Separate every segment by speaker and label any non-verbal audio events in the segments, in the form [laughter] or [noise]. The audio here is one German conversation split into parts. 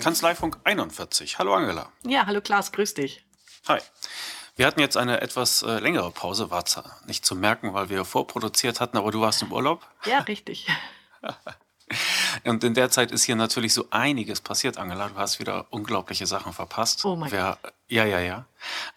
Speaker 1: Kanzleifunk 41. Hallo Angela.
Speaker 2: Ja, hallo Klaas, grüß dich.
Speaker 1: Hi. Wir hatten jetzt eine etwas äh, längere Pause, war zwar nicht zu merken, weil wir vorproduziert hatten, aber du warst im Urlaub.
Speaker 2: Ja, richtig. [laughs]
Speaker 1: Und in der Zeit ist hier natürlich so einiges passiert, Angela. Du hast wieder unglaubliche Sachen verpasst.
Speaker 2: Oh mein
Speaker 1: Wer, Ja, ja, ja.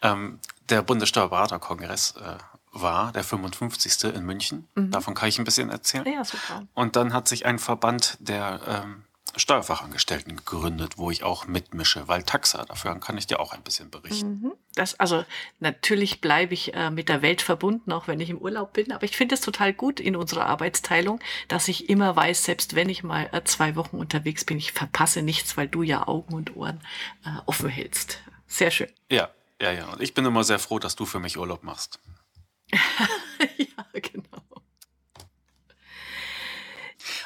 Speaker 1: Ähm, der Bundessteuerberaterkongress äh, war der 55. in München. Davon kann ich ein bisschen erzählen.
Speaker 2: Mhm. Ja, super.
Speaker 1: Und dann hat sich ein Verband der ähm, Steuerfachangestellten gegründet, wo ich auch mitmische, weil Taxa, dafür kann ich dir auch ein bisschen berichten.
Speaker 2: Das, also natürlich bleibe ich äh, mit der Welt verbunden, auch wenn ich im Urlaub bin. Aber ich finde es total gut in unserer Arbeitsteilung, dass ich immer weiß, selbst wenn ich mal äh, zwei Wochen unterwegs bin, ich verpasse nichts, weil du ja Augen und Ohren äh, offen hältst. Sehr schön.
Speaker 1: Ja, ja, ja. Und ich bin immer sehr froh, dass du für mich Urlaub machst. [laughs]
Speaker 2: ja, genau.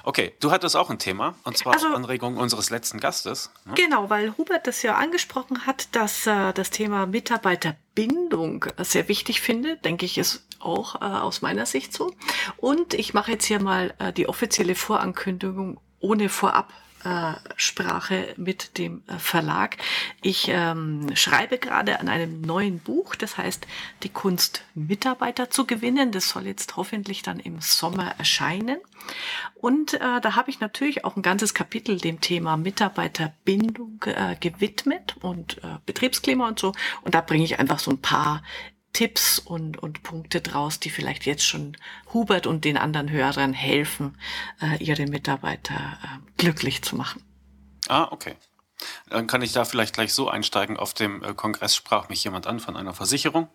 Speaker 1: Okay, du hattest auch ein Thema, und zwar
Speaker 2: Also-
Speaker 1: auf Anregung unseres letzten Gastes. ne?
Speaker 2: Genau, weil Hubert das ja angesprochen hat, dass äh, das Thema Mitarbeiterbindung sehr wichtig finde, denke ich, ist auch äh, aus meiner Sicht so. Und ich mache jetzt hier mal äh, die offizielle Vorankündigung ohne Vorab. Äh, Sprache mit dem äh, Verlag. Ich ähm, schreibe gerade an einem neuen Buch, das heißt Die Kunst, Mitarbeiter zu gewinnen. Das soll jetzt hoffentlich dann im Sommer erscheinen. Und äh, da habe ich natürlich auch ein ganzes Kapitel dem Thema Mitarbeiterbindung äh, gewidmet und äh, Betriebsklima und so. Und da bringe ich einfach so ein paar Tipps und, und Punkte draus, die vielleicht jetzt schon Hubert und den anderen Hörern helfen, äh, ihre Mitarbeiter äh, glücklich zu machen.
Speaker 1: Ah, okay. Dann kann ich da vielleicht gleich so einsteigen. Auf dem äh, Kongress sprach mich jemand an von einer Versicherung.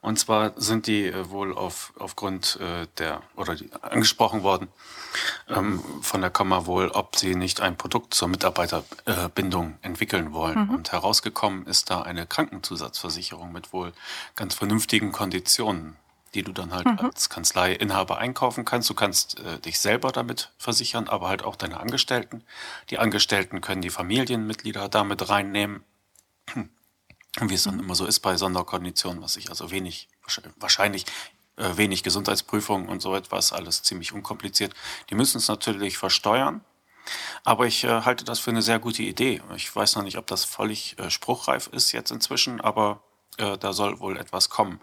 Speaker 1: Und zwar sind die äh, wohl auf, aufgrund äh, der, oder die, angesprochen worden ähm, von der Kammer wohl, ob sie nicht ein Produkt zur Mitarbeiterbindung entwickeln wollen. Und herausgekommen ist da eine Krankenzusatzversicherung mit wohl ganz vernünftigen Konditionen, die du dann halt als Kanzleiinhaber einkaufen kannst. Du kannst äh, dich selber damit versichern, aber halt auch deine Angestellten. Die Angestellten können die Familienmitglieder damit reinnehmen. Wie es dann immer so ist bei Sonderkonditionen, was ich also wenig, wahrscheinlich äh, wenig Gesundheitsprüfungen und so etwas, alles ziemlich unkompliziert. Die müssen es natürlich versteuern. Aber ich äh, halte das für eine sehr gute Idee. Ich weiß noch nicht, ob das völlig äh, spruchreif ist jetzt inzwischen, aber äh, da soll wohl etwas kommen.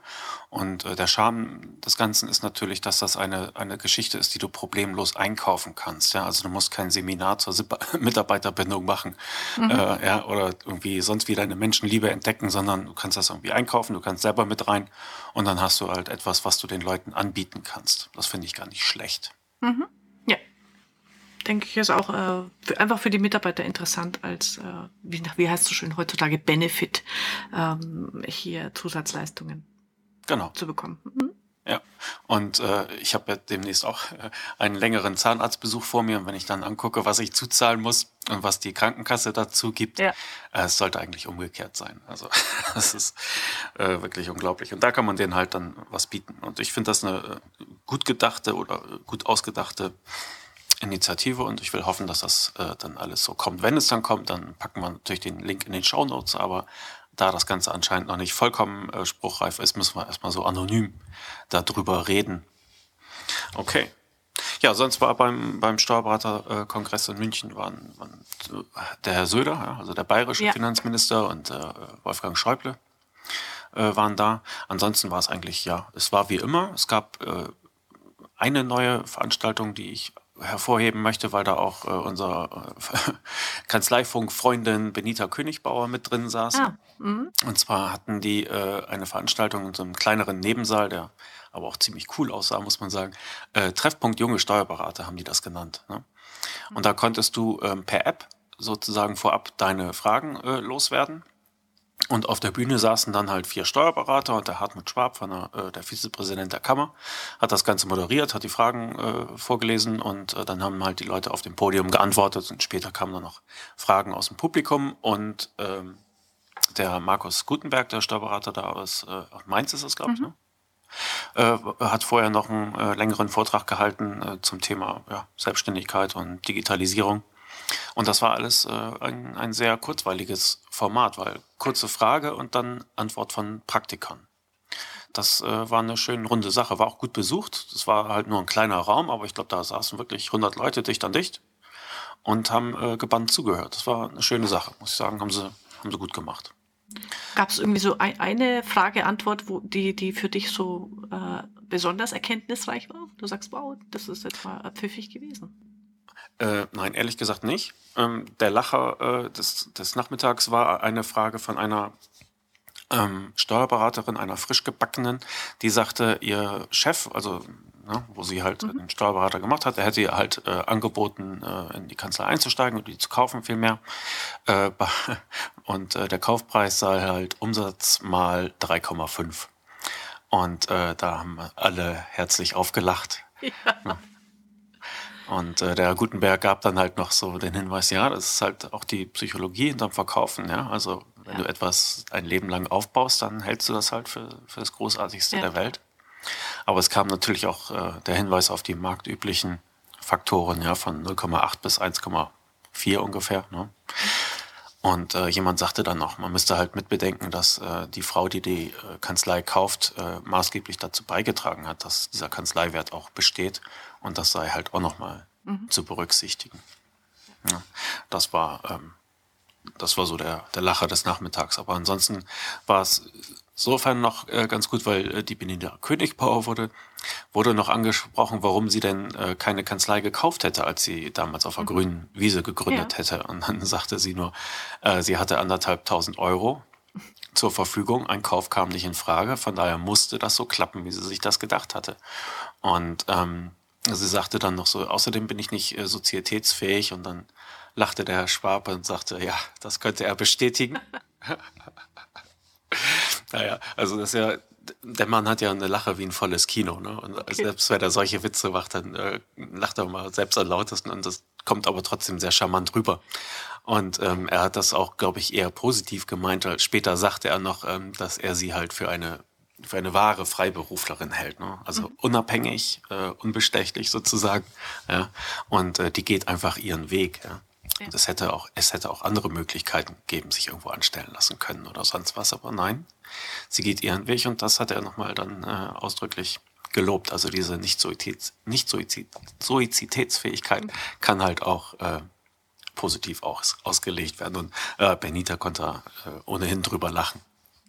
Speaker 1: Und äh, der Charme des Ganzen ist natürlich, dass das eine, eine Geschichte ist, die du problemlos einkaufen kannst. Ja? Also du musst kein Seminar zur [laughs] Mitarbeiterbindung machen äh, ja? oder irgendwie sonst wieder eine Menschenliebe entdecken, sondern du kannst das irgendwie einkaufen, du kannst selber mit rein und dann hast du halt etwas, was du den Leuten anbieten kannst. Das finde ich gar nicht schlecht.
Speaker 2: Ja. Denke ich, ist auch äh, für, einfach für die Mitarbeiter interessant als, äh, wie, wie heißt es so schön heutzutage, Benefit, ähm, hier Zusatzleistungen
Speaker 1: Genau.
Speaker 2: zu bekommen. Mhm.
Speaker 1: Ja, und äh, ich habe ja demnächst auch äh, einen längeren Zahnarztbesuch vor mir. Und wenn ich dann angucke, was ich zuzahlen muss und was die Krankenkasse dazu gibt,
Speaker 2: Ja.
Speaker 1: äh, es sollte eigentlich umgekehrt sein. Also [laughs] das ist äh, wirklich unglaublich. Und da kann man denen halt dann was bieten. Und ich finde das eine äh, gut gedachte oder äh, gut ausgedachte Initiative und ich will hoffen, dass das äh, dann alles so kommt. Wenn es dann kommt, dann packen wir natürlich den Link in den Show Notes, aber da das Ganze anscheinend noch nicht vollkommen äh, spruchreif ist, müssen wir erstmal so anonym darüber reden. Okay. Ja, sonst war beim, beim Steuerberaterkongress in München waren, waren äh, der Herr Söder, ja, also der bayerische
Speaker 2: Ja.
Speaker 1: Finanzminister und äh, Wolfgang Schäuble äh, waren da. Ansonsten war es eigentlich, ja, es war wie immer. Es gab äh, eine neue Veranstaltung, die ich hervorheben möchte, weil da auch äh, unser äh, [laughs] Kanzleifunk-Freundin Benita Königbauer mit drin saß.
Speaker 2: Ah, mhm.
Speaker 1: Und zwar hatten die äh, eine Veranstaltung in so einem kleineren Nebensaal, der aber auch ziemlich cool aussah, muss man sagen. Äh, Treffpunkt junge Steuerberater haben die das genannt. Ne? Und da konntest du ähm, per App sozusagen vorab deine Fragen äh, loswerden. Und auf der Bühne saßen dann halt vier Steuerberater und der Hartmut Schwab, von der, äh, der Vizepräsident der Kammer, hat das Ganze moderiert, hat die Fragen äh, vorgelesen und äh, dann haben halt die Leute auf dem Podium geantwortet und später kamen dann noch Fragen aus dem Publikum und ähm, der Markus Gutenberg, der Steuerberater da aus äh, Mainz ist es, glaube ich, ne? äh, hat vorher noch einen äh, längeren Vortrag gehalten äh, zum Thema ja, Selbstständigkeit und Digitalisierung. Und das war alles äh, ein, ein sehr kurzweiliges Format, weil kurze Frage und dann Antwort von Praktikern. Das äh, war eine schön runde Sache, war auch gut besucht. Das war halt nur ein kleiner Raum, aber ich glaube, da saßen wirklich 100 Leute dicht an dicht. und haben äh, gebannt zugehört. Das war eine schöne Sache, muss ich sagen, haben sie, haben sie gut gemacht.
Speaker 2: Gab es irgendwie so ein, eine Frage-Antwort, die, die für dich so äh, besonders erkenntnisreich war? Du sagst, wow, das ist jetzt mal pfiffig gewesen.
Speaker 1: Äh, nein, ehrlich gesagt nicht. Ähm, der Lacher äh, des, des Nachmittags war eine Frage von einer ähm, Steuerberaterin, einer frisch gebackenen, die sagte, ihr Chef, also ne, wo sie halt mhm. einen Steuerberater gemacht hat, der hätte ihr halt äh, angeboten, äh, in die Kanzlei einzusteigen und die zu kaufen vielmehr. Äh, [laughs] und äh, der Kaufpreis sei halt Umsatz mal 3,5. Und äh, da haben alle herzlich aufgelacht. [laughs] Ja. Und äh, der Herr Gutenberg gab dann halt noch so den Hinweis, ja, das ist halt auch die Psychologie hinterm Verkaufen, ja. Also wenn ja. du etwas ein Leben lang aufbaust, dann hältst du das halt für, für das Großartigste ja. der Welt. Aber es kam natürlich auch äh, der Hinweis auf die marktüblichen Faktoren, ja, von 0,8 bis 1,4 ungefähr. Ne? Und äh, jemand sagte dann noch, man müsste halt mitbedenken, dass äh, die Frau, die die äh, Kanzlei kauft, äh, maßgeblich dazu beigetragen hat, dass dieser Kanzleiwert auch besteht. Und das sei halt auch nochmal mhm. zu berücksichtigen. Ja, das war ähm, das war so der, der Lacher des Nachmittags. Aber ansonsten war es insofern noch äh, ganz gut, weil äh, die Benita Königbauer wurde, wurde noch angesprochen, warum sie denn äh, keine Kanzlei gekauft hätte, als sie damals auf der mhm. grünen Wiese gegründet ja. hätte. Und dann [laughs] sagte sie nur, äh, sie hatte anderthalb tausend Euro zur Verfügung. Ein Kauf kam nicht in Frage. Von daher musste das so klappen, wie sie sich das gedacht hatte. Und ähm, sie sagte dann noch so, außerdem bin ich nicht äh, sozietätsfähig. Und dann lachte der Herr Schwab und sagte, ja, das könnte er bestätigen. [laughs] naja, also das ist ja, der Mann hat ja eine Lache wie ein volles Kino, ne? Und okay. selbst wenn er solche Witze macht, dann äh, lacht er mal selbst am lautesten und das kommt aber trotzdem sehr charmant rüber. Und ähm, er hat das auch, glaube ich, eher positiv gemeint. Später sagte er noch, ähm, dass er sie halt für eine für eine wahre Freiberuflerin hält. Ne? Also mhm. unabhängig, äh, unbestechlich sozusagen. Ja? Und äh, die geht einfach ihren Weg. Ja? Ja. Und es hätte auch, es hätte auch andere Möglichkeiten geben, sich irgendwo anstellen lassen können oder sonst was. Aber nein, sie geht ihren Weg und das hat er nochmal dann äh, ausdrücklich gelobt. Also diese Nicht-Suizitätsfähigkeit Nicht mhm. kann halt auch äh, positiv auch ausgelegt werden. Und äh, Benita konnte äh, ohnehin drüber lachen.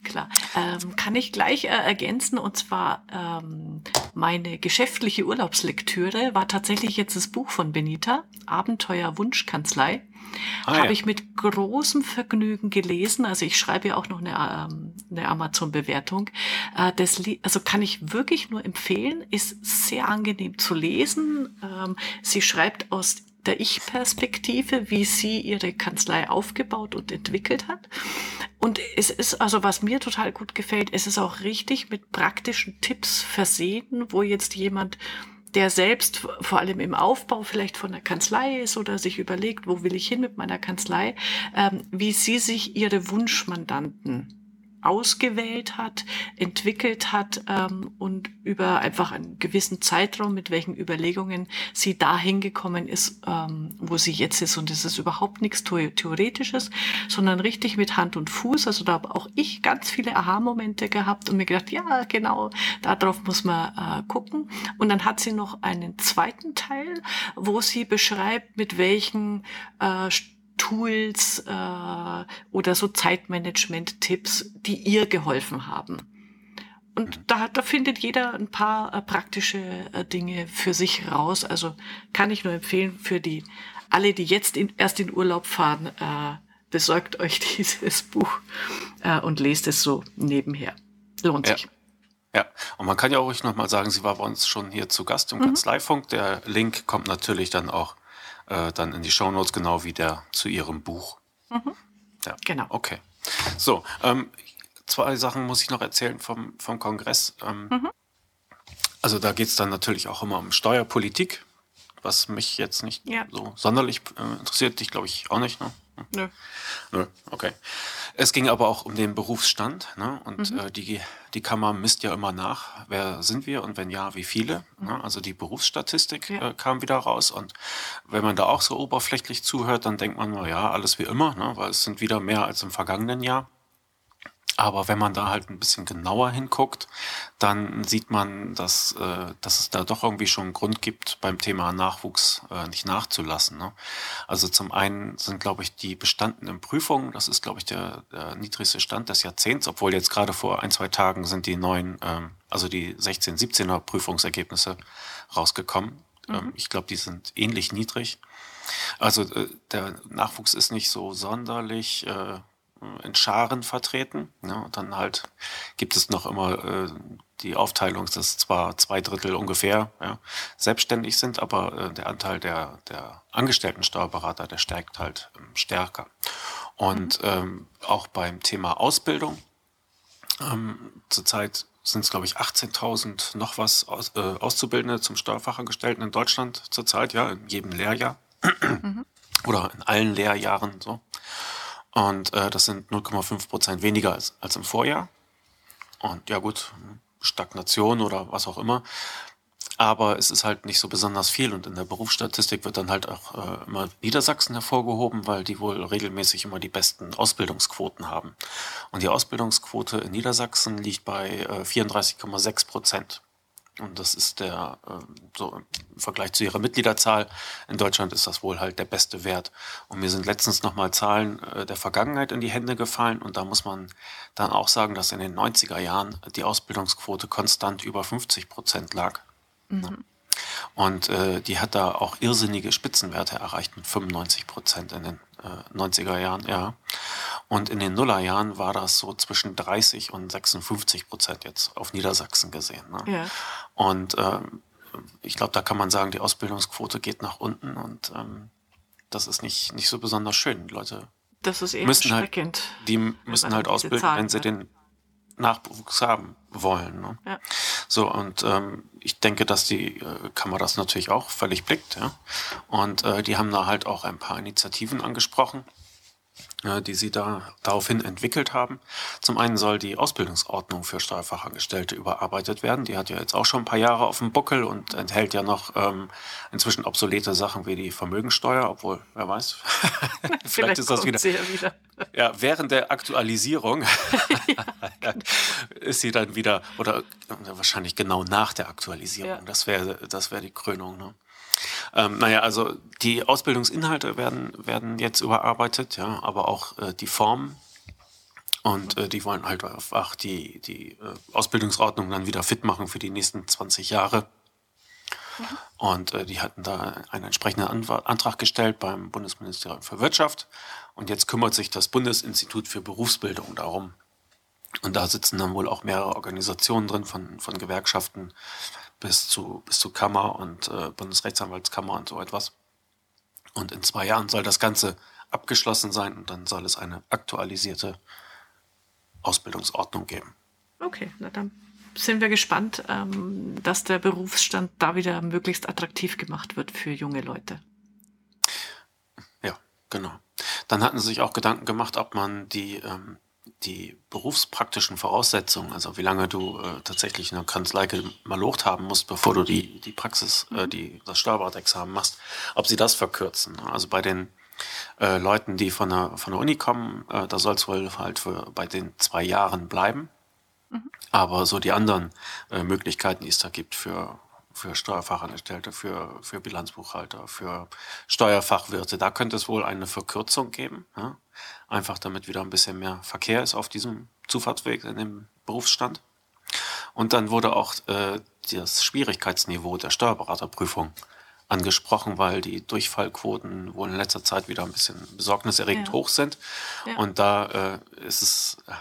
Speaker 2: Klar. Ähm, kann ich gleich äh, ergänzen und zwar ähm, meine geschäftliche Urlaubslektüre war tatsächlich jetzt das Buch von Benita, Abenteuer Wunschkanzlei. Ah, Habe ja. ich mit großem Vergnügen gelesen. Also ich schreibe ja auch noch eine, ähm, eine Amazon-Bewertung. Äh, das, also kann ich wirklich nur empfehlen. Ist sehr angenehm zu lesen. Ähm, sie schreibt aus der Ich-Perspektive, wie sie ihre Kanzlei aufgebaut und entwickelt hat. Und es ist also, was mir total gut gefällt, es ist auch richtig mit praktischen Tipps versehen, wo jetzt jemand, der selbst vor allem im Aufbau vielleicht von der Kanzlei ist oder sich überlegt, wo will ich hin mit meiner Kanzlei, ähm, wie sie sich ihre Wunschmandanten ausgewählt hat, entwickelt hat ähm, und über einfach einen gewissen Zeitraum, mit welchen Überlegungen sie dahin gekommen ist, ähm, wo sie jetzt ist. Und es ist überhaupt nichts Theoretisches, sondern richtig mit Hand und Fuß. Also da habe auch ich ganz viele Aha-Momente gehabt und mir gedacht, ja, genau, darauf muss man äh, gucken. Und dann hat sie noch einen zweiten Teil, wo sie beschreibt, mit welchen äh, Tools äh, oder so Zeitmanagement-Tipps, die ihr geholfen haben. Und mhm. da, da findet jeder ein paar äh, praktische äh, Dinge für sich raus. Also kann ich nur empfehlen für die alle, die jetzt in, erst in Urlaub fahren, äh, besorgt euch [laughs] dieses Buch äh, und lest es so nebenher. Lohnt
Speaker 1: ja.
Speaker 2: sich.
Speaker 1: Ja, und man kann ja auch ruhig nochmal sagen, sie war bei uns schon hier zu Gast im mhm. Kanzleifunk. Der Link kommt natürlich dann auch äh, dann in die Shownotes, genau wie der zu ihrem Buch.
Speaker 2: Mhm. Ja, genau.
Speaker 1: Okay. So, ähm, zwei Sachen muss ich noch erzählen vom, vom Kongress. Ähm, mhm. Also da geht es dann natürlich auch immer um Steuerpolitik, was mich jetzt nicht ja. so sonderlich äh, interessiert. Dich glaube ich auch nicht. Ne? Nö. Nö, okay. Es ging aber auch um den Berufsstand. Ne? Und mhm. äh, die, die Kammer misst ja immer nach, wer sind wir und wenn ja, wie viele. Mhm. Ne? Also die Berufsstatistik ja. äh, kam wieder raus. Und wenn man da auch so oberflächlich zuhört, dann denkt man, na ja, alles wie immer, ne? weil es sind wieder mehr als im vergangenen Jahr. Aber wenn man da halt ein bisschen genauer hinguckt, dann sieht man, dass, äh, dass es da doch irgendwie schon einen Grund gibt, beim Thema Nachwuchs äh, nicht nachzulassen. Ne? Also zum einen sind, glaube ich, die bestandenen Prüfungen, das ist, glaube ich, der, der niedrigste Stand des Jahrzehnts, obwohl jetzt gerade vor ein, zwei Tagen sind die neuen, ähm, also die 16, 17er Prüfungsergebnisse rausgekommen. Mhm. Ähm, ich glaube, die sind ähnlich niedrig. Also äh, der Nachwuchs ist nicht so sonderlich äh, in Scharen vertreten. Ja, und dann halt gibt es noch immer äh, die Aufteilung, dass zwar zwei Drittel ungefähr ja, selbstständig sind, aber äh, der Anteil der, der angestellten Steuerberater, der steigt halt ähm, stärker. Und mhm. ähm, auch beim Thema Ausbildung, ähm, zurzeit sind es, glaube ich, 18.000 noch was aus, äh, Auszubildende zum Steuerfachangestellten in Deutschland zurzeit, ja, in jedem Lehrjahr. Mhm. Oder in allen Lehrjahren so. Und äh, das sind 0,5 Prozent weniger als, als im Vorjahr. Und ja gut, Stagnation oder was auch immer. Aber es ist halt nicht so besonders viel und in der Berufsstatistik wird dann halt auch äh, immer Niedersachsen hervorgehoben, weil die wohl regelmäßig immer die besten Ausbildungsquoten haben. Und die Ausbildungsquote in Niedersachsen liegt bei äh, 34,6 Prozent. Und das ist der, ähm, so im Vergleich zu ihrer Mitgliederzahl in Deutschland ist das wohl halt der beste Wert. Und mir sind letztens nochmal Zahlen äh, der Vergangenheit in die Hände gefallen. Und da muss man dann auch sagen, dass in den 90er Jahren die Ausbildungsquote konstant über 50 Prozent lag. Mhm. Und äh, die hat da auch irrsinnige Spitzenwerte erreicht mit 95 Prozent in den äh, 90er Jahren, ja. Und in den Nullerjahren war das so zwischen 30 und 56 Prozent jetzt auf Niedersachsen gesehen. Ne? Ja. Und ähm, ich glaube, da kann man sagen, die Ausbildungsquote geht nach unten und ähm, das ist nicht, nicht so besonders schön. Die Leute
Speaker 2: das ist eher
Speaker 1: müssen halt, die müssen halt ausbilden, Zahlen, wenn sie ne? den Nachwuchs haben wollen. Ne? Ja. So, und ähm, ich denke, dass die äh, Kammer das natürlich auch völlig blickt. Ja? Und äh, die haben da halt auch ein paar Initiativen angesprochen die sie da daraufhin entwickelt haben. Zum einen soll die Ausbildungsordnung für Steuerfachangestellte überarbeitet werden. Die hat ja jetzt auch schon ein paar Jahre auf dem Buckel und enthält ja noch ähm, inzwischen obsolete Sachen wie die Vermögensteuer, obwohl, wer weiß, [laughs] vielleicht, vielleicht ist das wieder, wieder. [laughs] Ja, während der Aktualisierung ja. [laughs] ist sie dann wieder, oder wahrscheinlich genau nach der Aktualisierung. Ja. Das wäre das wäre die Krönung. Ne? Ähm, naja, also die Ausbildungsinhalte werden, werden jetzt überarbeitet, ja, aber auch äh, die Formen. Und äh, die wollen halt einfach die, die äh, Ausbildungsordnung dann wieder fit machen für die nächsten 20 Jahre. Mhm. Und äh, die hatten da einen entsprechenden Antrag gestellt beim Bundesministerium für Wirtschaft. Und jetzt kümmert sich das Bundesinstitut für Berufsbildung darum. Und da sitzen dann wohl auch mehrere Organisationen drin von, von Gewerkschaften, bis zu, bis zu Kammer und äh, Bundesrechtsanwaltskammer und so etwas. Und in zwei Jahren soll das Ganze abgeschlossen sein und dann soll es eine aktualisierte Ausbildungsordnung geben.
Speaker 2: Okay, na dann sind wir gespannt, ähm, dass der Berufsstand da wieder möglichst attraktiv gemacht wird für junge Leute.
Speaker 1: Ja, genau. Dann hatten sie sich auch Gedanken gemacht, ob man die ähm, die berufspraktischen Voraussetzungen, also wie lange du äh, tatsächlich eine Kanzlei malocht haben musst, bevor du die, die Praxis, äh, mhm. die, das Steuerberatexamen machst, ob sie das verkürzen. Also bei den äh, Leuten, die von der, von der Uni kommen, äh, da soll es wohl halt für, bei den zwei Jahren bleiben. Mhm. Aber so die anderen äh, Möglichkeiten, die es da gibt für, für Steuerfachangestellte, für, für Bilanzbuchhalter, für Steuerfachwirte, da könnte es wohl eine Verkürzung geben. Ja? Einfach damit wieder ein bisschen mehr Verkehr ist auf diesem Zufahrtsweg in dem Berufsstand. Und dann wurde auch äh, das Schwierigkeitsniveau der Steuerberaterprüfung angesprochen, weil die Durchfallquoten wohl in letzter Zeit wieder ein bisschen besorgniserregend ja. hoch sind. Ja. Und da äh, ist es, äh,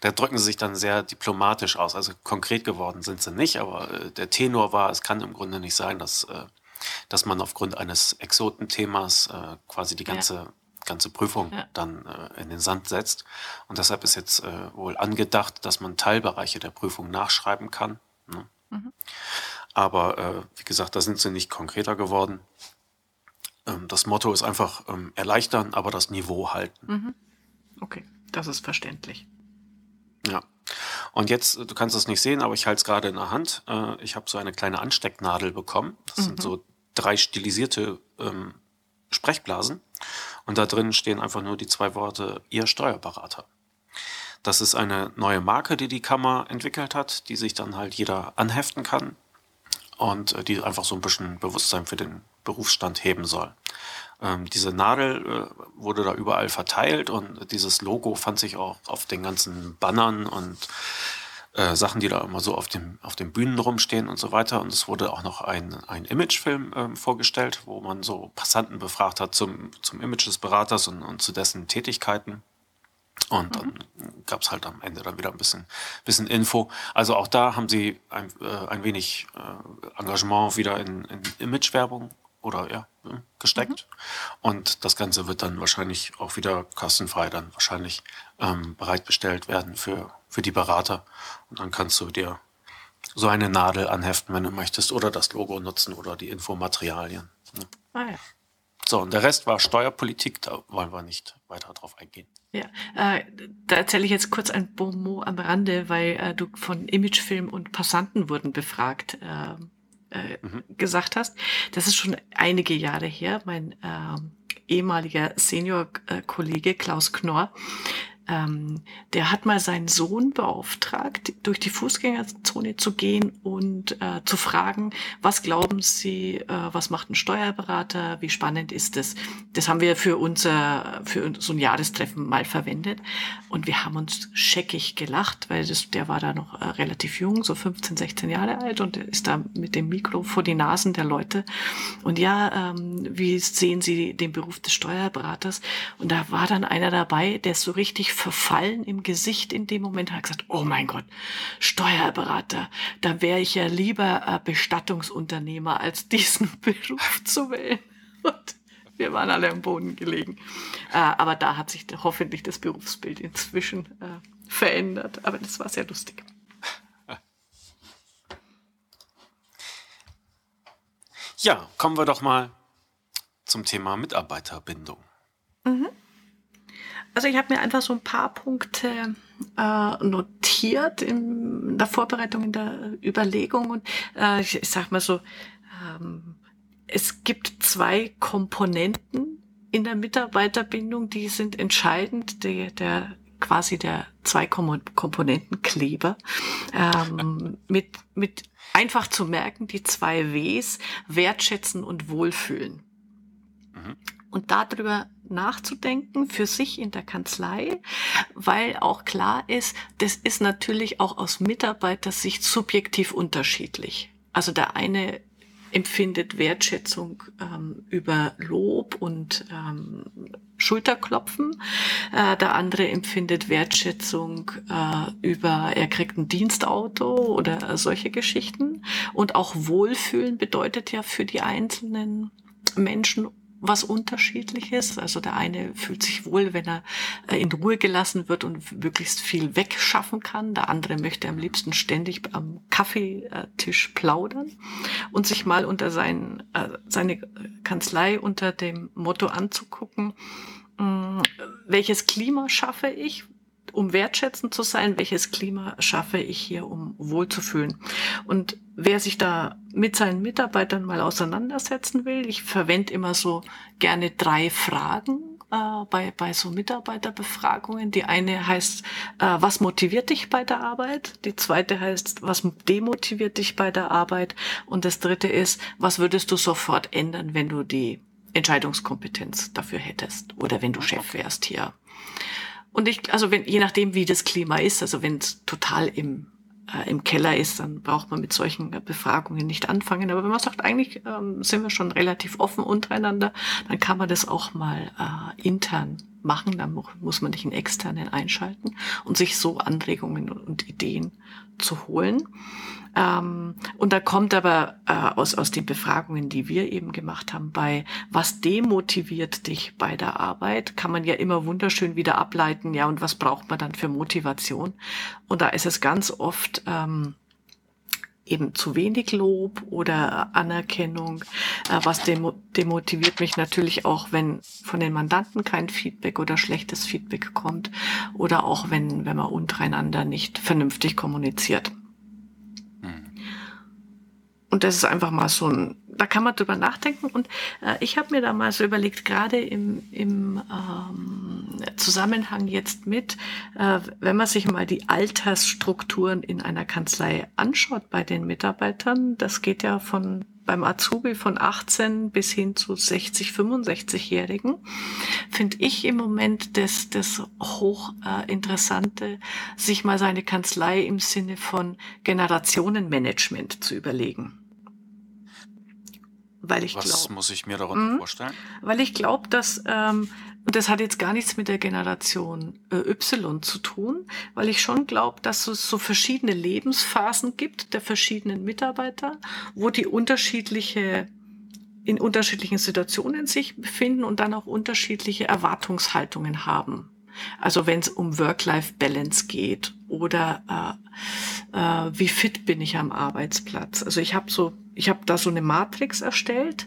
Speaker 1: da drücken sie sich dann sehr diplomatisch aus. Also konkret geworden sind sie nicht, aber äh, der Tenor war, es kann im Grunde nicht sein, dass, äh, dass man aufgrund eines Exotenthemas äh, quasi die ganze ja ganze Prüfung ja. dann äh, in den Sand setzt. Und deshalb ist jetzt äh, wohl angedacht, dass man Teilbereiche der Prüfung nachschreiben kann. Ne? Mhm. Aber äh, wie gesagt, da sind sie nicht konkreter geworden. Ähm, das Motto ist einfach ähm, erleichtern, aber das Niveau halten.
Speaker 2: Mhm. Okay, das ist verständlich.
Speaker 1: Ja. Und jetzt, du kannst es nicht sehen, aber ich halte es gerade in der Hand. Äh, ich habe so eine kleine Anstecknadel bekommen. Das mhm. sind so drei stilisierte ähm, Sprechblasen. Und da drin stehen einfach nur die zwei Worte Ihr Steuerberater. Das ist eine neue Marke, die die Kammer entwickelt hat, die sich dann halt jeder anheften kann und äh, die einfach so ein bisschen Bewusstsein für den Berufsstand heben soll. Ähm, diese Nadel äh, wurde da überall verteilt und dieses Logo fand sich auch auf den ganzen Bannern und äh, Sachen, die da immer so auf, dem, auf den Bühnen rumstehen und so weiter. Und es wurde auch noch ein, ein Imagefilm äh, vorgestellt, wo man so Passanten befragt hat zum, zum Image des Beraters und, und zu dessen Tätigkeiten. Und dann mhm. gab es halt am Ende dann wieder ein bisschen, bisschen Info. Also auch da haben sie ein, äh, ein wenig äh, Engagement wieder in, in Imagewerbung oder ja, äh, gesteckt. Mhm. Und das Ganze wird dann wahrscheinlich auch wieder kostenfrei dann wahrscheinlich ähm, bereitbestellt werden für, für die Berater. Und dann kannst du dir so eine Nadel anheften, wenn du möchtest, oder das Logo nutzen oder die Infomaterialien. Ne? Ah ja. So, und der Rest war Steuerpolitik, da wollen wir nicht weiter drauf eingehen.
Speaker 2: Ja, äh, da erzähle ich jetzt kurz ein Bonmot am Rande, weil äh, du von Imagefilm und Passanten wurden befragt. Äh, äh, mhm. gesagt hast. Das ist schon einige Jahre her. Mein äh, ehemaliger Senior-Kollege Klaus Knorr ähm, der hat mal seinen Sohn beauftragt, durch die Fußgängerzone zu gehen und äh, zu fragen, was glauben Sie, äh, was macht ein Steuerberater, wie spannend ist? Das? das haben wir für unser, für so ein Jahrestreffen mal verwendet und wir haben uns scheckig gelacht, weil das, der war da noch äh, relativ jung, so 15, 16 Jahre alt und ist da mit dem Mikro vor die Nasen der Leute und ja, ähm, wie sehen Sie den Beruf des Steuerberaters? Und da war dann einer dabei, der so richtig verfallen im Gesicht in dem Moment, hat gesagt, oh mein Gott, Steuerberater, da wäre ich ja lieber äh, Bestattungsunternehmer, als diesen [laughs] Beruf zu wählen. Und wir waren alle am Boden gelegen. Äh, aber da hat sich hoffentlich das Berufsbild inzwischen äh, verändert. Aber das war sehr lustig.
Speaker 1: Ja, kommen wir doch mal zum Thema Mitarbeiterbindung.
Speaker 2: Also ich habe mir einfach so ein paar Punkte äh, notiert in der Vorbereitung, in der Überlegung und äh, ich, ich sag mal so, ähm, es gibt zwei Komponenten in der Mitarbeiterbindung, die sind entscheidend. Der, der quasi der zwei Komponentenkleber ähm, [laughs] mit mit einfach zu merken die zwei Ws wertschätzen und wohlfühlen. Mhm und darüber nachzudenken für sich in der Kanzlei, weil auch klar ist, das ist natürlich auch aus Mitarbeitersicht subjektiv unterschiedlich. Also der eine empfindet Wertschätzung ähm, über Lob und ähm, Schulterklopfen. Äh, der andere empfindet Wertschätzung äh, über, er kriegt ein Dienstauto oder solche Geschichten. Und auch Wohlfühlen bedeutet ja für die einzelnen Menschen was unterschiedliches. Also der eine fühlt sich wohl, wenn er äh, in Ruhe gelassen wird und möglichst viel wegschaffen kann. Der andere möchte am liebsten ständig am Kaffeetisch plaudern und sich mal unter sein, äh, seine Kanzlei unter dem Motto anzugucken, welches Klima schaffe ich? um wertschätzend zu sein, welches Klima schaffe ich hier, um wohlzufühlen. Und wer sich da mit seinen Mitarbeitern mal auseinandersetzen will, ich verwende immer so gerne drei Fragen äh, bei, bei so Mitarbeiterbefragungen. Die eine heißt, äh, was motiviert dich bei der Arbeit? Die zweite heißt, was demotiviert dich bei der Arbeit? Und das dritte ist, was würdest du sofort ändern, wenn du die Entscheidungskompetenz dafür hättest oder wenn du Chef wärst hier? Und ich, also wenn, je nachdem, wie das Klima ist, also wenn es total im, äh, im Keller ist, dann braucht man mit solchen Befragungen nicht anfangen. Aber wenn man sagt, eigentlich ähm, sind wir schon relativ offen untereinander, dann kann man das auch mal äh, intern machen. Dann muss man nicht einen externen einschalten und sich so Anregungen und Ideen zu holen. Ähm, und da kommt aber äh, aus, aus den Befragungen, die wir eben gemacht haben, bei was demotiviert dich bei der Arbeit, kann man ja immer wunderschön wieder ableiten, ja, und was braucht man dann für Motivation? Und da ist es ganz oft, ähm, eben zu wenig Lob oder Anerkennung. Äh, was demotiviert mich natürlich auch, wenn von den Mandanten kein Feedback oder schlechtes Feedback kommt oder auch wenn, wenn man untereinander nicht vernünftig kommuniziert. Und das ist einfach mal so ein, da kann man drüber nachdenken. Und äh, ich habe mir da mal so überlegt, gerade im, im, ähm, Zusammenhang jetzt mit, äh, wenn man sich mal die Altersstrukturen in einer Kanzlei anschaut bei den Mitarbeitern, das geht ja von beim Azubi von 18 bis hin zu 60, 65-Jährigen, finde ich im Moment das, das hochinteressante, äh, sich mal seine Kanzlei im Sinne von Generationenmanagement zu überlegen.
Speaker 1: Weil ich Was glaub, muss ich mir darunter mh, vorstellen?
Speaker 2: Weil ich glaube, dass ähm, und das hat jetzt gar nichts mit der Generation äh, Y zu tun, weil ich schon glaube, dass es so verschiedene Lebensphasen gibt der verschiedenen Mitarbeiter, wo die unterschiedliche in unterschiedlichen Situationen sich befinden und dann auch unterschiedliche Erwartungshaltungen haben. Also wenn es um Work-Life-Balance geht oder äh, äh, wie fit bin ich am Arbeitsplatz. Also ich habe so, ich habe da so eine Matrix erstellt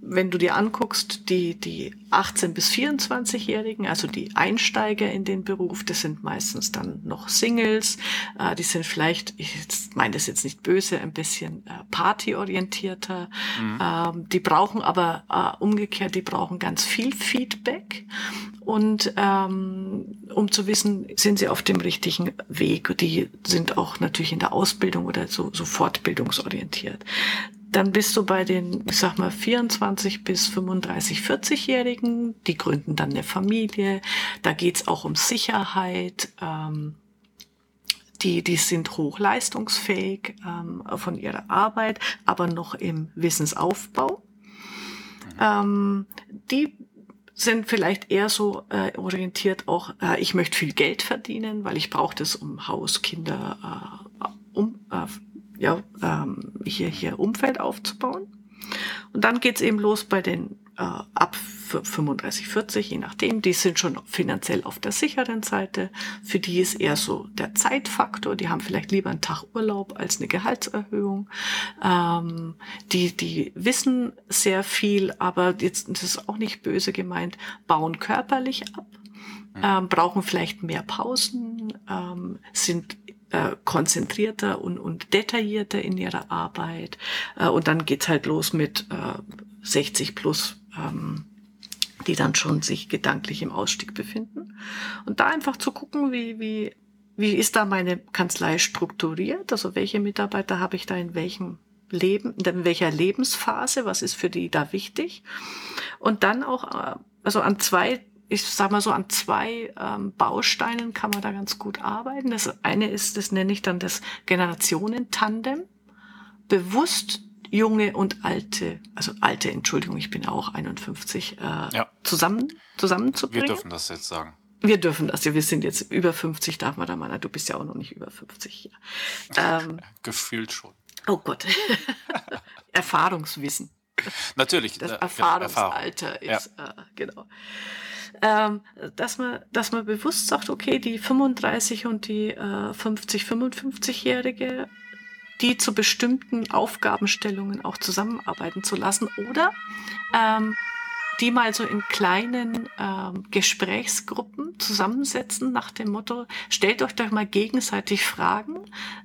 Speaker 2: wenn du dir anguckst, die, die 18- bis 24-Jährigen, also die Einsteiger in den Beruf, das sind meistens dann noch Singles, äh, die sind vielleicht, ich meine das jetzt nicht böse, ein bisschen äh, partyorientierter, mhm. ähm, die brauchen aber äh, umgekehrt, die brauchen ganz viel Feedback und ähm, um zu wissen, sind sie auf dem richtigen Weg. Die sind auch natürlich in der Ausbildung oder so, so fortbildungsorientiert dann bist du bei den, ich sag mal, 24 bis 35, 40-Jährigen. Die gründen dann eine Familie. Da geht's auch um Sicherheit. Ähm, die, die sind hochleistungsfähig ähm, von ihrer Arbeit, aber noch im Wissensaufbau. Ähm, die sind vielleicht eher so äh, orientiert auch, äh, ich möchte viel Geld verdienen, weil ich brauche das, um Haus, Kinder, äh, um, äh, ja, ähm, hier, hier Umfeld aufzubauen. Und dann geht's eben los bei den äh, ab 35, 40, je nachdem. Die sind schon finanziell auf der sicheren Seite. Für die ist eher so der Zeitfaktor. Die haben vielleicht lieber einen Tag Urlaub als eine Gehaltserhöhung. Ähm, die, die wissen sehr viel, aber jetzt, das ist auch nicht böse gemeint, bauen körperlich ab. Mhm. Ähm, brauchen vielleicht mehr Pausen, ähm, sind äh, konzentrierter und, und detaillierter in ihrer Arbeit. Äh, und dann geht's halt los mit äh, 60 plus, ähm, die dann schon sich gedanklich im Ausstieg befinden. Und da einfach zu gucken, wie, wie, wie ist da meine Kanzlei strukturiert? Also welche Mitarbeiter habe ich da in welchem Leben, in welcher Lebensphase? Was ist für die da wichtig? Und dann auch, äh, also an zwei ich sag mal so, an zwei ähm, Bausteinen kann man da ganz gut arbeiten. Das eine ist, das nenne ich dann das Generationentandem. Bewusst junge und alte, also alte, Entschuldigung, ich bin auch 51, äh, ja. zusammen, zusammenzubringen.
Speaker 1: Wir dürfen das jetzt sagen.
Speaker 2: Wir dürfen das ja, wir sind jetzt über 50, darf man da mal, du bist ja auch noch nicht über 50.
Speaker 1: Ja. [laughs] Ähm, Gefühlt schon.
Speaker 2: Oh Gott. [laughs] Erfahrungswissen. [laughs]
Speaker 1: Natürlich.
Speaker 2: Das äh, Erfahrungsalter Erfahrung. ist, ja. äh, genau ähm, dass man, dass man bewusst sagt, okay, die 35 und die äh, 50, 55-Jährige, die zu bestimmten Aufgabenstellungen auch zusammenarbeiten zu lassen oder ähm, die mal so in kleinen ähm, Gesprächsgruppen zusammensetzen nach dem Motto, stellt euch doch mal gegenseitig Fragen.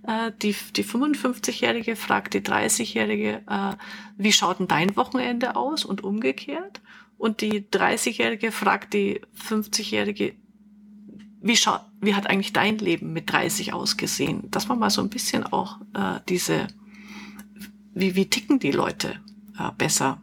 Speaker 2: Äh, die die 55-Jährige fragt die 30-Jährige, äh, wie schaut denn dein Wochenende aus und umgekehrt? Und die 30-Jährige fragt die 50-Jährige, wie, schaut, wie hat eigentlich dein Leben mit 30 ausgesehen? Dass man mal so ein bisschen auch äh, diese, wie, wie ticken die Leute äh, besser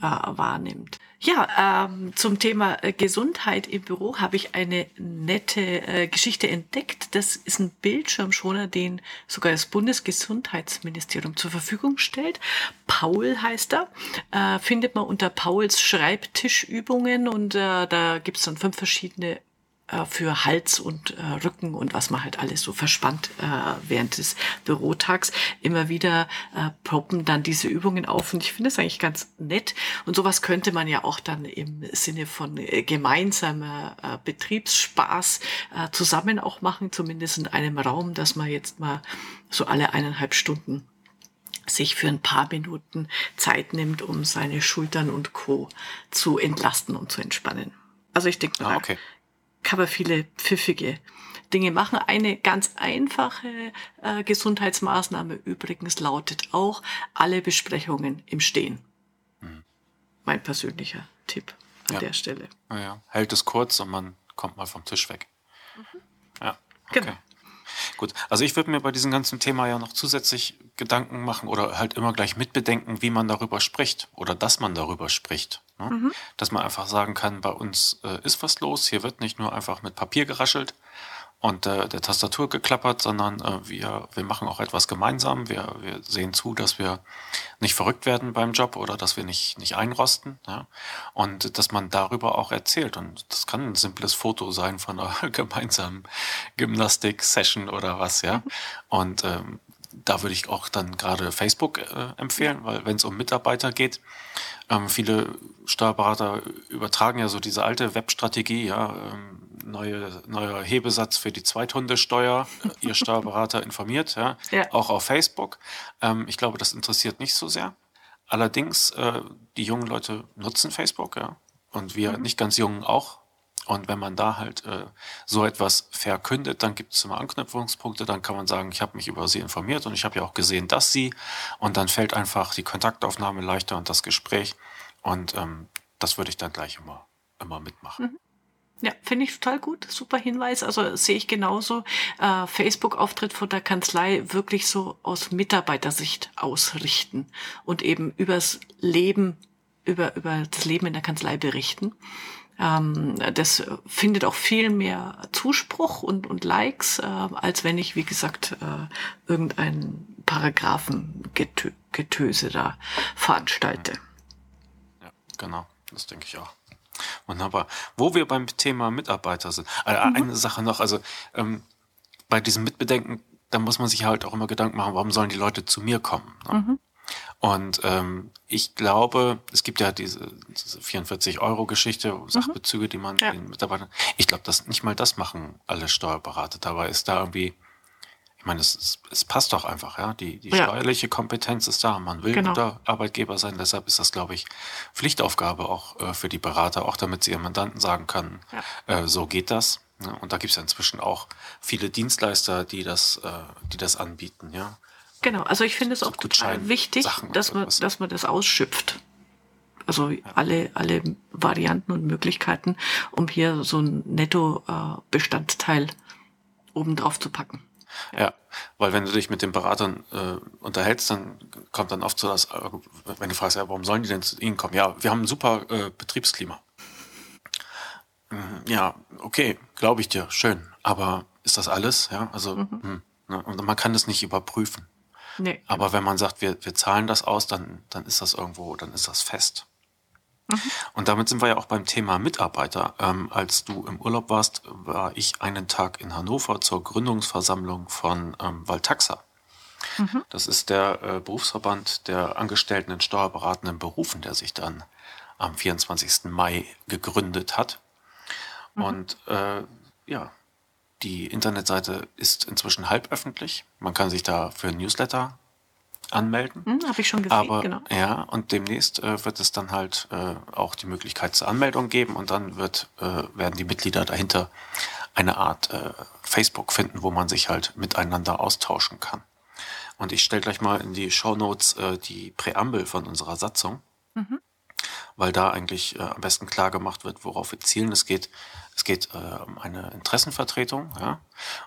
Speaker 2: äh, wahrnimmt. Ja, ähm, zum Thema äh, Gesundheit im Büro habe ich eine nette äh, Geschichte entdeckt. Das ist ein Bildschirmschoner, den sogar das Bundesgesundheitsministerium zur Verfügung stellt. Paul heißt er. Äh, findet man unter Pauls Schreibtischübungen und äh, da gibt es dann fünf verschiedene äh, für Hals und äh, Rücken und was man halt alles so verspannt äh, während des Bürotags. Immer wieder äh, poppen dann diese Übungen auf und ich finde es eigentlich ganz nett. Und sowas könnte man ja auch dann im Sinne von äh, gemeinsamer äh, Betriebsspaß äh, zusammen auch machen, zumindest in einem Raum, dass man jetzt mal so alle eineinhalb Stunden sich für ein paar Minuten Zeit nimmt, um seine Schultern und Co. zu entlasten und zu entspannen. Also ich denke, ah, okay kann man viele pfiffige Dinge machen. Eine ganz einfache äh, Gesundheitsmaßnahme übrigens lautet auch alle Besprechungen im Stehen. Mhm. Mein persönlicher Tipp an
Speaker 1: Ja.
Speaker 2: der Stelle.
Speaker 1: Naja, hält es kurz und man kommt mal vom Tisch weg. Ja, okay.
Speaker 2: Genau.
Speaker 1: Gut, also ich würde mir bei diesem ganzen Thema ja noch zusätzlich Gedanken machen oder halt immer gleich mitbedenken, wie man darüber spricht oder dass man darüber spricht. Ne? Dass man einfach sagen kann, bei uns äh, ist was los, hier wird nicht nur einfach mit Papier geraschelt und äh, der Tastatur geklappert, sondern äh, wir, wir machen auch etwas gemeinsam. Wir, wir sehen zu, dass wir nicht verrückt werden beim Job oder dass wir nicht, nicht einrosten. Ja? Und dass man darüber auch erzählt. Und das kann ein simples Foto sein von einer [laughs] gemeinsamen Gymnastik-Session oder was, ja. Und ähm, da würde ich auch dann gerade Facebook äh, empfehlen, weil wenn es um Mitarbeiter geht, ähm, viele Steuerberater übertragen ja so diese alte Webstrategie, ja, ähm, neue, neuer Hebesatz für die Zweithundesteuer, äh, ihr Steuerberater informiert, ja, [laughs]
Speaker 2: Ja.
Speaker 1: auch auf Facebook. Ähm, ich glaube, das interessiert nicht so sehr. Allerdings, äh, die jungen Leute nutzen Facebook, ja, und wir nicht ganz Jungen auch. Und wenn man da halt äh, so etwas verkündet, dann gibt es immer Anknüpfungspunkte, dann kann man sagen, ich habe mich über sie informiert und ich habe ja auch gesehen, dass sie. Und dann fällt einfach die Kontaktaufnahme leichter und das Gespräch. Und ähm, das würde ich dann gleich immer, immer mitmachen.
Speaker 2: Ja, finde ich total gut. Super Hinweis. Also sehe ich genauso. Äh, Facebook-Auftritt von der Kanzlei wirklich so aus Mitarbeitersicht ausrichten und eben übers Leben, über, über das Leben in der Kanzlei berichten. Ähm, das findet auch viel mehr Zuspruch und, und Likes, äh, als wenn ich, wie gesagt, äh, irgendein Paragraphengetöse da veranstalte.
Speaker 1: Ja, genau. Das denke ich auch. Wunderbar. Wo wir beim Thema Mitarbeiter sind. Äh, Eine Sache noch, also ähm, bei diesem Mitbedenken, da muss man sich halt auch immer Gedanken machen, warum sollen die Leute zu mir kommen? Ne? Und ähm, ich glaube, es gibt ja diese, diese 44-Euro-Geschichte, Sachbezüge, die man
Speaker 2: Ja.
Speaker 1: den Mitarbeitern. Ich glaube, dass nicht mal das machen alle Steuerberater. Dabei ist da irgendwie, ich meine, es, es, passt doch einfach, ja. Die, die
Speaker 2: Ja.
Speaker 1: steuerliche Kompetenz ist da. Man will
Speaker 2: Genau.
Speaker 1: guter Arbeitgeber sein. Deshalb ist das, glaube ich, Pflichtaufgabe auch äh, für die Berater, auch damit sie ihren Mandanten sagen können, äh, so geht das. Ja, und da gibt es ja inzwischen auch viele Dienstleister, die das, äh, die das anbieten, ja.
Speaker 2: Genau, also ich finde es auch total wichtig,
Speaker 1: Sachen
Speaker 2: dass man, dass man das ausschöpft. Also alle, alle Varianten und Möglichkeiten, um hier so ein Netto-Bestandteil obendrauf zu packen.
Speaker 1: Ja, weil wenn du dich mit den Beratern äh, unterhältst, dann kommt dann oft so das, äh, wenn du fragst, ja, warum sollen die denn zu Ihnen kommen? Ja, wir haben ein super äh, Betriebsklima. Mhm, Ja, okay, glaube ich dir, schön. Aber ist das alles? Ja, also hm, ne? und man kann das nicht überprüfen.
Speaker 2: Nee.
Speaker 1: Aber wenn man sagt, wir, wir zahlen das aus, dann, dann ist das irgendwo, dann ist das fest. Und damit sind wir ja auch beim Thema Mitarbeiter. Ähm, als du im Urlaub warst, war ich einen Tag in Hannover zur Gründungsversammlung von ähm, Valtaxa. Das ist der äh, Berufsverband der Angestellten in steuerberatenden Berufen, der sich dann am 24. Mai gegründet hat. Und äh, ja, die Internetseite ist inzwischen halböffentlich. Man kann sich da für ein Newsletter anmelden.
Speaker 2: Hm, Habe ich schon gesehen,
Speaker 1: Aber
Speaker 2: genau.
Speaker 1: ja, und demnächst äh, wird es dann halt äh, auch die Möglichkeit zur Anmeldung geben und dann wird, äh, werden die Mitglieder dahinter eine Art äh, Facebook finden, wo man sich halt miteinander austauschen kann. Und ich stelle gleich mal in die Show Notes äh, die Präambel von unserer Satzung, weil da eigentlich äh, am besten klar gemacht wird, worauf wir zielen. Es geht, es geht äh, um eine Interessenvertretung. Ja?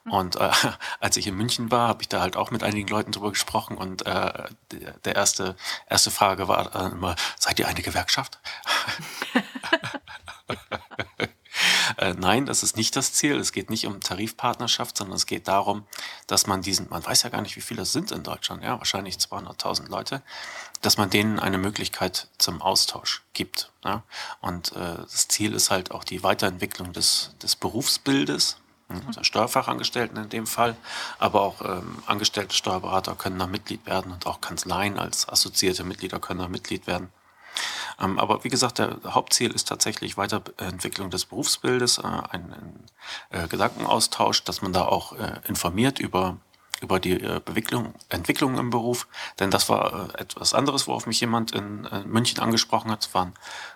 Speaker 1: Und äh, [laughs] als ich in München war, habe ich da halt auch mit einigen Leuten drüber gesprochen und äh, der, der erste, erste Frage war äh, immer, seid ihr eine Gewerkschaft? [laughs] [laughs] Äh, nein, das ist nicht das Ziel. Es geht nicht um Tarifpartnerschaft, sondern es geht darum, dass man diesen, man weiß ja gar nicht, wie viele es sind in Deutschland, ja, wahrscheinlich 200.000 Leute, dass man denen eine Möglichkeit zum Austausch gibt. Ja? Und äh, das Ziel ist halt auch die Weiterentwicklung des, des Berufsbildes, der Steuerfachangestellten in dem Fall, aber auch ähm, angestellte Steuerberater können da Mitglied werden und auch Kanzleien als assoziierte Mitglieder können da Mitglied werden. Ähm, aber wie gesagt, der Hauptziel ist tatsächlich Weiterentwicklung des Berufsbildes, äh, ein, ein äh, Gedankenaustausch, dass man da auch äh, informiert über über die äh, Bewickling, Entwicklung im Beruf, denn das war äh, etwas anderes, worauf mich jemand in München angesprochen hat. Es war ein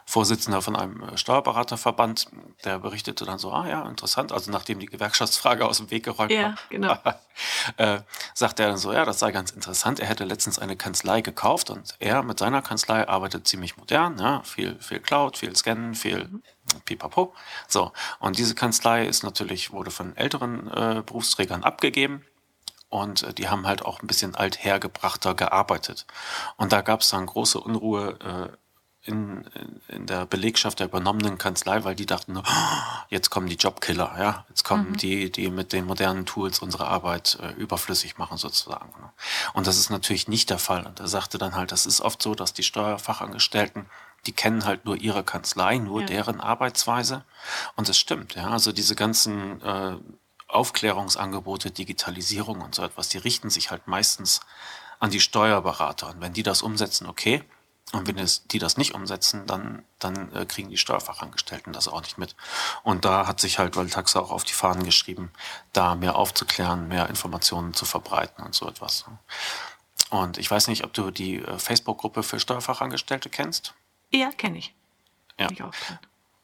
Speaker 1: Vorsitzender von einem äh, Steuerberaterverband, der berichtete dann so, ah ja, interessant, also nachdem die Gewerkschaftsfrage aus dem Weg geräumt
Speaker 2: Ja,
Speaker 1: war,
Speaker 2: genau. [laughs]
Speaker 1: äh, sagt er dann so, ja, das sei ganz interessant. Er hätte letztens eine Kanzlei gekauft und er mit seiner Kanzlei arbeitet ziemlich modern, ja, viel, viel Cloud, viel Scannen, viel Pipapo. So, und diese Kanzlei ist natürlich, wurde von älteren äh, Berufsträgern abgegeben. Und äh, die haben halt auch ein bisschen althergebrachter gearbeitet. Und da gab es dann große Unruhe äh, in, in, der Belegschaft der übernommenen Kanzlei, weil die dachten, oh, jetzt kommen die Jobkiller, ja, jetzt kommen die, die mit den modernen Tools unsere Arbeit äh, überflüssig machen sozusagen. Ne? Und das ist natürlich nicht der Fall. Und er sagte dann halt, das ist oft so, dass die Steuerfachangestellten die kennen halt nur ihre Kanzlei, nur
Speaker 2: Ja.
Speaker 1: deren Arbeitsweise. Und das stimmt, ja. Also diese ganzen äh, Aufklärungsangebote, Digitalisierung und so etwas, die richten sich halt meistens an die Steuerberater. Und wenn die das umsetzen, okay. Und wenn es, die das nicht umsetzen, dann, dann äh, kriegen die Steuerfachangestellten das auch nicht mit. Und da hat sich halt Valtaxa auch auf die Fahnen geschrieben, da mehr aufzuklären, mehr Informationen zu verbreiten und so etwas. Und ich weiß nicht, ob du die äh, Facebook-Gruppe für Steuerfachangestellte kennst.
Speaker 2: Ja, kenne ich.
Speaker 1: Ja.
Speaker 2: Kenn Ich auch drin.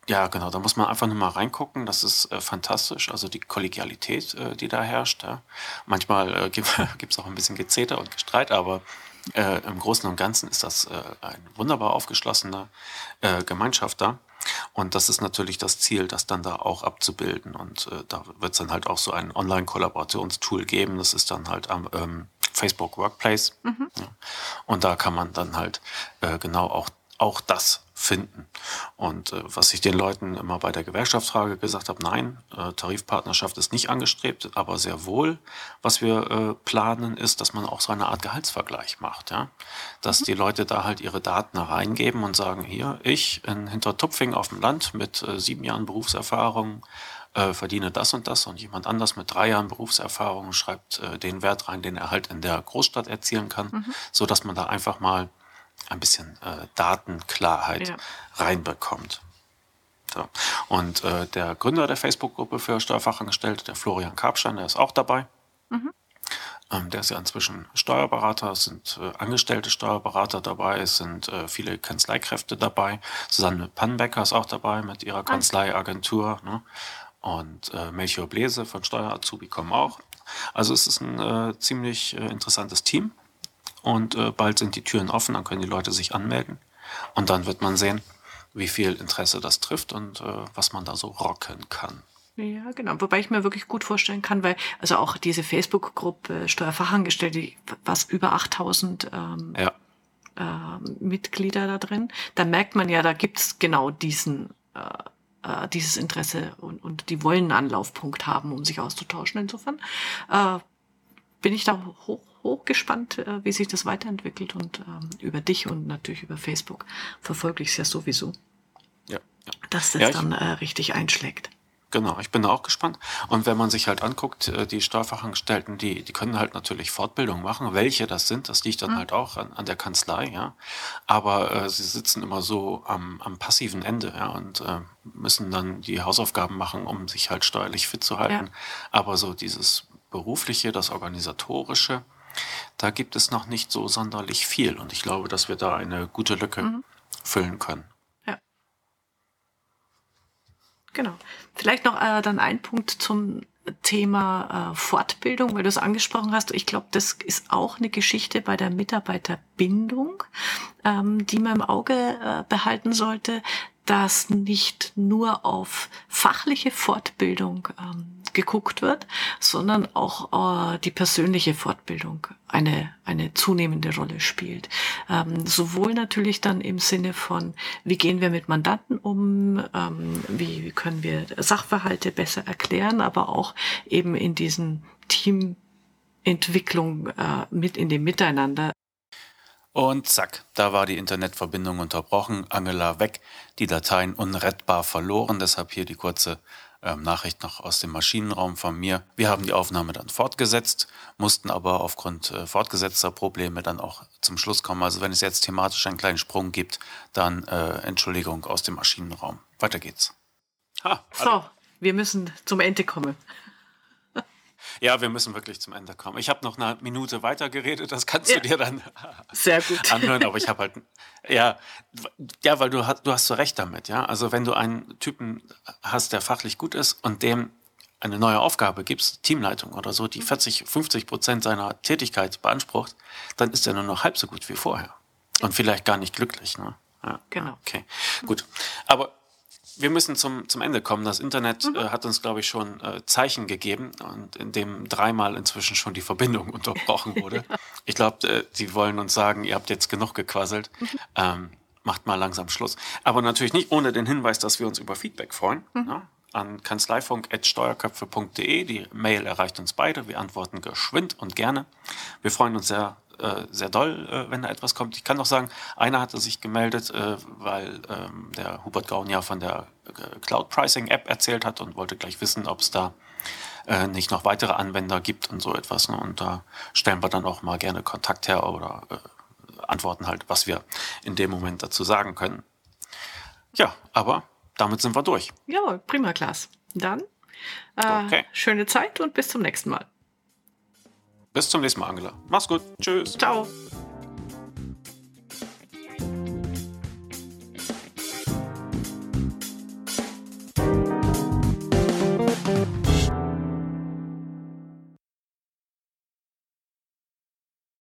Speaker 1: Ja, genau. Da muss man einfach nur mal reingucken. Das ist äh, fantastisch. Also die Kollegialität, äh, die da herrscht. Ja. Manchmal äh, gibt [laughs] es auch ein bisschen Gezeter und Gestreit, aber äh, im Großen und Ganzen ist das äh, ein wunderbar aufgeschlossener äh, Gemeinschaft da. Und das ist natürlich das Ziel, das dann da auch abzubilden. Und da wird es dann halt auch so ein Online-Kollaborationstool geben. Das ist dann halt am ähm, Facebook Workplace. Ja. Und da kann man dann halt genau auch, auch das finden. Und äh, was ich den Leuten immer bei der Gewerkschaftsfrage gesagt habe, nein, äh, Tarifpartnerschaft ist nicht angestrebt, aber sehr wohl, was wir äh, planen, ist, dass man auch so eine Art Gehaltsvergleich macht. Ja? Dass die Leute da halt ihre Daten reingeben und sagen, hier, ich in Hintertupfing auf dem Land mit äh, sieben Jahren Berufserfahrung äh, verdiene das und das und jemand anders mit drei Jahren Berufserfahrung schreibt äh, den Wert rein, den er halt in der Großstadt erzielen kann, so dass man da einfach mal ein bisschen äh, Datenklarheit
Speaker 2: Ja.
Speaker 1: reinbekommt. So. Und äh, der Gründer der Facebook-Gruppe für Steuerfachangestellte, der Florian Karpstein, der ist auch dabei. Ähm, der ist ja inzwischen Steuerberater, es sind äh, angestellte Steuerberater dabei, es sind äh, viele Kanzleikräfte dabei. Susanne Pannbecker ist auch dabei mit ihrer Kanzleiagentur. Ne? Und äh, Melchior Blese von Steuerazubi kommen auch. Also es ist ein äh, ziemlich äh, interessantes Team. Und äh, bald sind die Türen offen, dann können die Leute sich anmelden. Und dann wird man sehen, wie viel Interesse das trifft und äh, was man da so rocken kann.
Speaker 2: Ja, genau. Wobei ich mir wirklich gut vorstellen kann, weil also auch diese Facebook-Gruppe Steuerfachangestellte, die- was über 8000 ähm,
Speaker 1: Ja,
Speaker 2: ähm, Mitglieder da drin, da merkt man ja, da gibt's genau diesen, äh, äh, dieses Interesse und, und die wollen einen Anlaufpunkt haben, um sich auszutauschen. Insofern äh, bin ich da hoch, hoch gespannt, äh, wie sich das weiterentwickelt und ähm, über dich und natürlich über Facebook verfolge ich es ja sowieso,
Speaker 1: ja, ja.
Speaker 2: dass das
Speaker 1: Ja,
Speaker 2: dann äh, richtig einschlägt.
Speaker 1: Genau, ich bin da auch gespannt. Und wenn man sich halt anguckt, äh, die Steuerfachangestellten, die, die können halt natürlich Fortbildung machen. Welche das sind, das liegt dann halt auch an, an der Kanzlei, ja. Aber äh, sie sitzen immer so am, am passiven Ende, ja, und äh, müssen dann die Hausaufgaben machen, um sich halt steuerlich fit zu halten.
Speaker 2: Ja.
Speaker 1: Aber so dieses berufliche, das organisatorische, da gibt es noch nicht so sonderlich viel. Und ich glaube, dass wir da eine gute Lücke füllen können.
Speaker 2: Ja. Genau. Vielleicht noch äh, dann ein Punkt zum Thema äh, Fortbildung, weil du es angesprochen hast. Ich glaube, das ist auch eine Geschichte bei der Mitarbeiterbindung, ähm, die man im Auge äh, behalten sollte, dass nicht nur auf fachliche Fortbildung ähm, geguckt wird, sondern auch äh, die persönliche Fortbildung eine, eine zunehmende Rolle spielt. Ähm, sowohl natürlich dann im Sinne von, wie gehen wir mit Mandanten um, ähm, wie, wie können wir Sachverhalte besser erklären, aber auch eben in diesen Teamentwicklung äh, mit in dem Miteinander.
Speaker 1: Und zack, da war die Internetverbindung unterbrochen, Angela weg, die Dateien unrettbar verloren. Deshalb hier die kurze ähm, Nachricht noch aus dem Maschinenraum von mir. Wir haben die Aufnahme dann fortgesetzt, mussten aber aufgrund äh, fortgesetzter Probleme dann auch zum Schluss kommen. Also wenn es jetzt thematisch einen kleinen Sprung gibt, dann äh, Entschuldigung aus dem Maschinenraum. Weiter geht's. Ha,
Speaker 2: So, wir müssen zum Ende kommen.
Speaker 1: Ja, wir müssen wirklich zum Ende kommen. Ich habe noch eine Minute weiter geredet, das kannst ja. du dir dann
Speaker 2: Sehr gut. [laughs]
Speaker 1: anhören, aber ich habe halt, ja, ja, weil du hast, du hast so recht damit, ja. Also wenn du einen Typen hast, der fachlich gut ist und dem eine neue Aufgabe gibst, Teamleitung oder so, die 40, 50 Prozent seiner Tätigkeit beansprucht, dann ist er nur noch halb so gut wie vorher. Und vielleicht gar nicht glücklich, ne?
Speaker 2: Ja, genau.
Speaker 1: Okay, gut. Aber wir müssen zum, zum Ende kommen. Das Internet mhm. äh, hat uns, glaube ich, schon äh, Zeichen gegeben und in dem dreimal inzwischen schon die Verbindung [laughs] unterbrochen wurde. ja. Ich glaube, äh, die wollen uns sagen, ihr habt jetzt genug gequasselt. Mhm. Ähm, macht mal langsam Schluss. Aber natürlich nicht ohne den Hinweis, dass wir uns über Feedback freuen. Mhm. Ja? An kanzleifunk.steuerköpfe.de. Die Mail erreicht uns beide. Wir antworten geschwind und gerne. Wir freuen uns sehr äh, sehr doll, äh, wenn da etwas kommt. Ich kann noch sagen, einer hatte sich gemeldet, äh, weil ähm, der Hubert Gaun ja von der äh, Cloud Pricing App erzählt hat und wollte gleich wissen, ob es da äh, nicht noch weitere Anwender gibt und so etwas. Ne? Und da stellen wir dann auch mal gerne Kontakt her oder antworten halt, was wir in dem Moment dazu sagen können. Ja, aber damit sind wir durch.
Speaker 2: Ja, prima, Klaas. Dann äh, okay. schöne Zeit und bis zum nächsten Mal.
Speaker 1: Bis zum nächsten Mal, Angela. Mach's gut. Tschüss.
Speaker 2: Ciao.